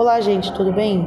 Olá, gente, tudo bem?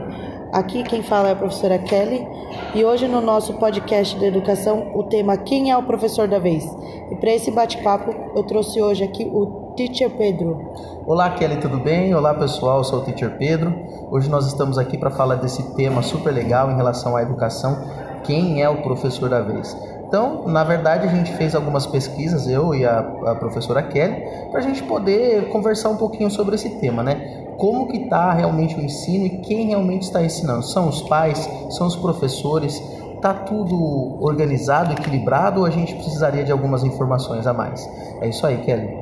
Aqui quem fala é a professora Kelly e hoje no nosso podcast de educação o tema Quem é o professor da vez? E para esse bate-papo eu trouxe hoje aqui o Teacher Pedro. Olá, Kelly, tudo bem? Olá, pessoal, eu sou o Teacher Pedro. Hoje nós estamos aqui para falar desse tema super legal em relação à educação. Quem é o professor da vez? Então, na verdade, a gente fez algumas pesquisas, eu e a, a professora Kelly, para a gente poder conversar um pouquinho sobre esse tema, né? Como que está realmente o ensino e quem realmente está ensinando? São os pais? São os professores? Está tudo organizado, equilibrado ou a gente precisaria de algumas informações a mais? É isso aí, Kelly.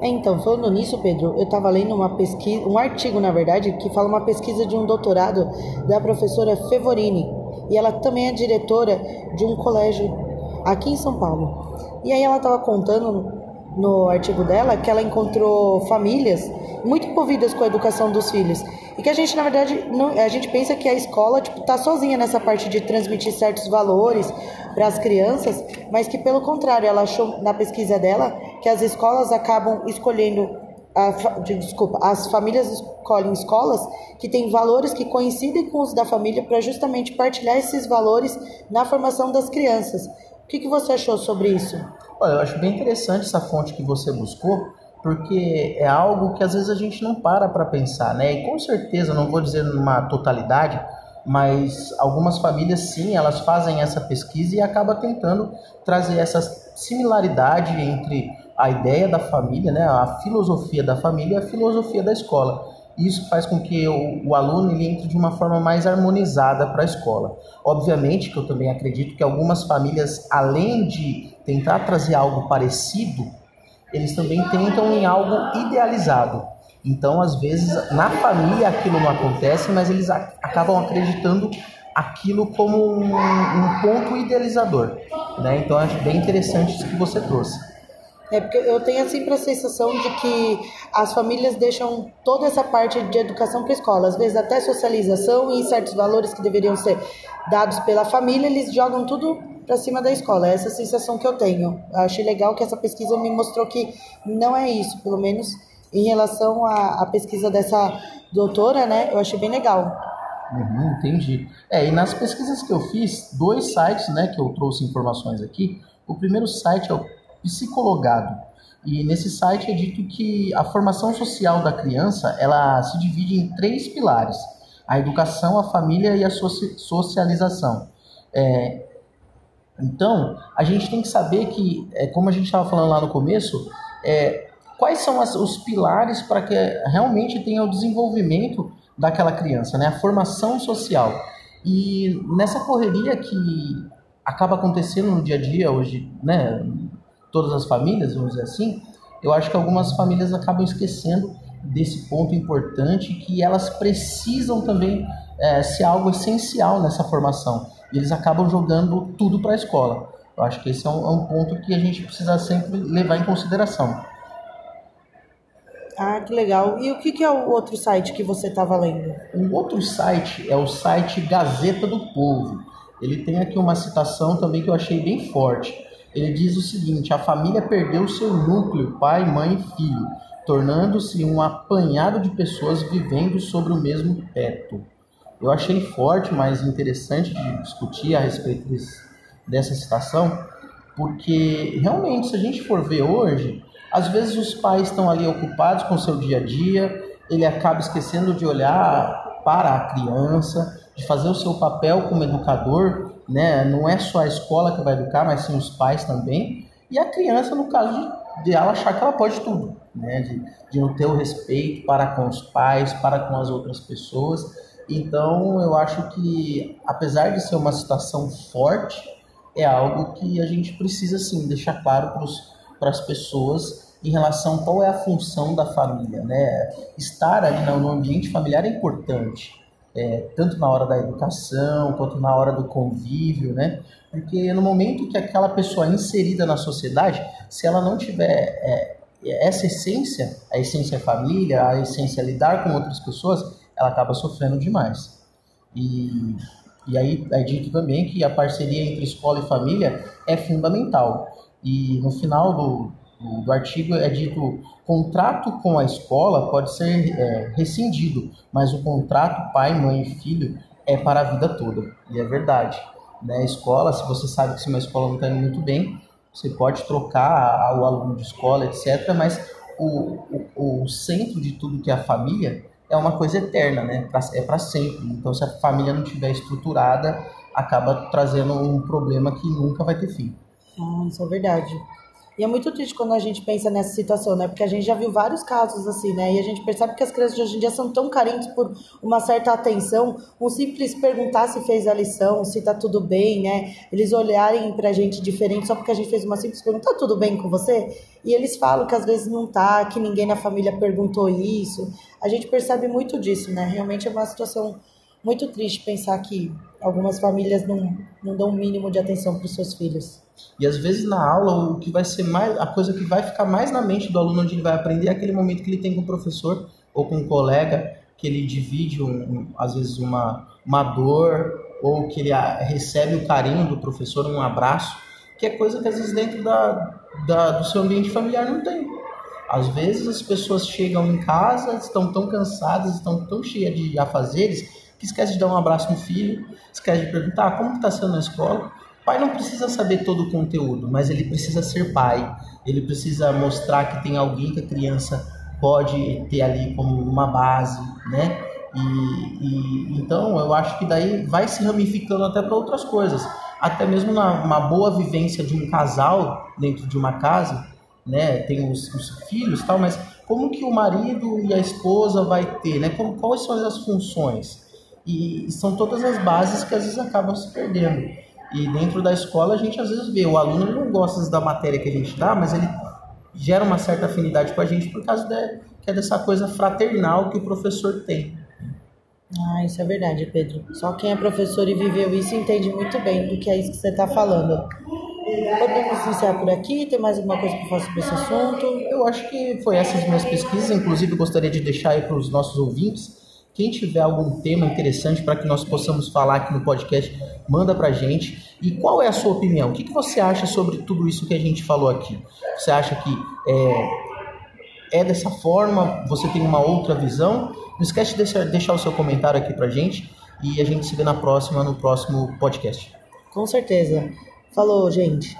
É, então, falando nisso, Pedro, eu estava lendo uma pesquisa, um artigo, na verdade, que fala uma pesquisa de um doutorado da professora Fevorini, e ela também é diretora de um colégio aqui em São Paulo. E aí ela estava contando no artigo dela que ela encontrou famílias muito envolvidas com a educação dos filhos e que a gente na verdade não, a gente pensa que a escola tipo tá sozinha nessa parte de transmitir certos valores para as crianças, mas que pelo contrário ela achou na pesquisa dela que as escolas acabam escolhendo a, desculpa, as famílias escolhem escolas que têm valores que coincidem com os da família para justamente partilhar esses valores na formação das crianças. O que, que você achou sobre isso? Olha, eu acho bem interessante essa fonte que você buscou, porque é algo que às vezes a gente não para para pensar, né? E com certeza, não vou dizer numa totalidade, mas algumas famílias sim, elas fazem essa pesquisa e acaba tentando trazer essa similaridade entre a ideia da família, né, a filosofia da família e a filosofia da escola. Isso faz com que o, o aluno ele entre de uma forma mais harmonizada para a escola. Obviamente que eu também acredito que algumas famílias, além de tentar trazer algo parecido, eles também tentam em algo idealizado. Então, às vezes, na família aquilo não acontece, mas eles acabam acreditando aquilo como um, um ponto idealizador. Né? Então, acho bem interessante isso que você trouxe. É porque eu tenho sempre a sensação de que as famílias deixam toda essa parte de educação para a escola, às vezes até socialização e certos valores que deveriam ser dados pela família, eles jogam tudo para cima da escola. É essa sensação que eu tenho. Achei legal que essa pesquisa me mostrou que não é isso, pelo menos em relação à, à pesquisa dessa doutora, né? Eu achei bem legal. Uhum, entendi. É, e nas pesquisas que eu fiz, dois sites, né, que eu trouxe informações aqui. O primeiro site é o psicologado. E nesse site é dito que a formação social da criança ela se divide em três pilares: a educação, a família e a socialização. É, então, a gente tem que saber que, é, como a gente estava falando lá no começo, é, quais são as, os pilares para que realmente tenha o desenvolvimento daquela criança, né? a formação social. E nessa correria que acaba acontecendo no dia a dia hoje, né? Todas as famílias, vamos dizer assim, eu acho que algumas famílias acabam esquecendo desse ponto importante que elas precisam também é, ser algo essencial nessa formação. E eles acabam jogando tudo para a escola. Eu acho que esse é um, é um, ponto que a gente precisa sempre levar em consideração. Ah, que legal. E o que, que é o outro site que você estava lendo? Um outro site é o site Gazeta do Povo. Ele tem aqui uma citação também que eu achei bem forte ele diz o seguinte: a família perdeu seu núcleo, pai, mãe e filho, tornando-se um apanhado de pessoas vivendo sobre o mesmo teto. Eu achei forte, mas interessante de discutir a respeito desse, dessa situação, porque realmente, se a gente for ver hoje, às vezes os pais estão ali ocupados com seu dia a dia, ele acaba esquecendo de olhar para a criança, de fazer o seu papel como educador né? Não é só a escola que vai educar, mas sim os pais também. E a criança, no caso de, de ela achar que ela pode tudo, né? De, de não ter o respeito para com os pais, para com as outras pessoas. Então, eu acho que, apesar de ser uma situação forte, é algo que a gente precisa, sim, deixar claro para as pessoas em relação a qual é a função da família, né? Estar ali no ambiente familiar é importante, é, tanto na hora da educação quanto na hora do convívio, né? Porque no momento que aquela pessoa é inserida na sociedade, se ela não tiver é, essa essência, a essência família, a essência lidar com outras pessoas, ela acaba sofrendo demais. E, e aí é dito também que a parceria entre escola e família é fundamental. E no final do, do artigo é dito contrato com a escola pode ser é, rescindido, mas o contrato pai, mãe e filho é para a vida toda. E é verdade. Né? A escola, se você sabe que se uma escola não está indo muito bem, você pode trocar o aluno de escola, etc. Mas o, o, o centro de tudo que é a família é uma coisa eterna, né? é para sempre. Então, se a família não estiver estruturada, acaba trazendo um problema que nunca vai ter fim. Ah, isso é verdade. E é muito triste quando a gente pensa nessa situação, né? Porque a gente já viu vários casos assim, né? E a gente percebe que as crianças de hoje em dia são tão carentes por uma certa atenção, um simples perguntar se fez a lição, se tá tudo bem, né? Eles olharem pra gente diferente só porque a gente fez uma simples pergunta, tá tudo bem com você? E eles falam que às vezes não tá, que ninguém na família perguntou isso. A gente percebe muito disso, né? Realmente é uma situação muito triste pensar que algumas famílias não, não dão o mínimo de atenção para os seus filhos. E às vezes na aula o que vai ser mais a coisa que vai ficar mais na mente do aluno onde ele vai aprender é aquele momento que ele tem com o professor ou com um colega que ele divide um, um, às vezes uma uma dor ou que ele recebe o carinho do professor, um abraço, que é coisa que às vezes dentro da, da do seu ambiente familiar não tem. Às vezes as pessoas chegam em casa, estão tão cansadas, estão tão cheias de afazeres, que esquece de dar um abraço no filho, esquece de perguntar ah, como está sendo na escola. O pai não precisa saber todo o conteúdo, mas ele precisa ser pai. Ele precisa mostrar que tem alguém que a criança pode ter ali como uma base, né? E, e então eu acho que daí vai se ramificando até para outras coisas, até mesmo na uma boa vivência de um casal dentro de uma casa, né? Tem os, os filhos, tal, mas como que o marido e a esposa vai ter, né? Como, quais são as funções? E são todas as bases que às vezes acabam se perdendo. E dentro da escola a gente às vezes vê, o aluno não gosta da matéria que a gente dá, mas ele gera uma certa afinidade com a gente por causa de, que é dessa coisa fraternal que o professor tem. Ah, isso é verdade, Pedro. Só quem é professor e viveu isso entende muito bem do que é isso que você está falando. Podemos iniciar por aqui? Tem mais alguma coisa para falar sobre esse assunto? Eu acho que foi essas minhas pesquisas. Inclusive, gostaria de deixar aí para os nossos ouvintes quem tiver algum tema interessante para que nós possamos falar aqui no podcast, manda para a gente. E qual é a sua opinião? O que, que você acha sobre tudo isso que a gente falou aqui? Você acha que é, é dessa forma? Você tem uma outra visão? Não esquece de deixar, deixar o seu comentário aqui para a gente e a gente se vê na próxima, no próximo podcast. Com certeza. Falou, gente.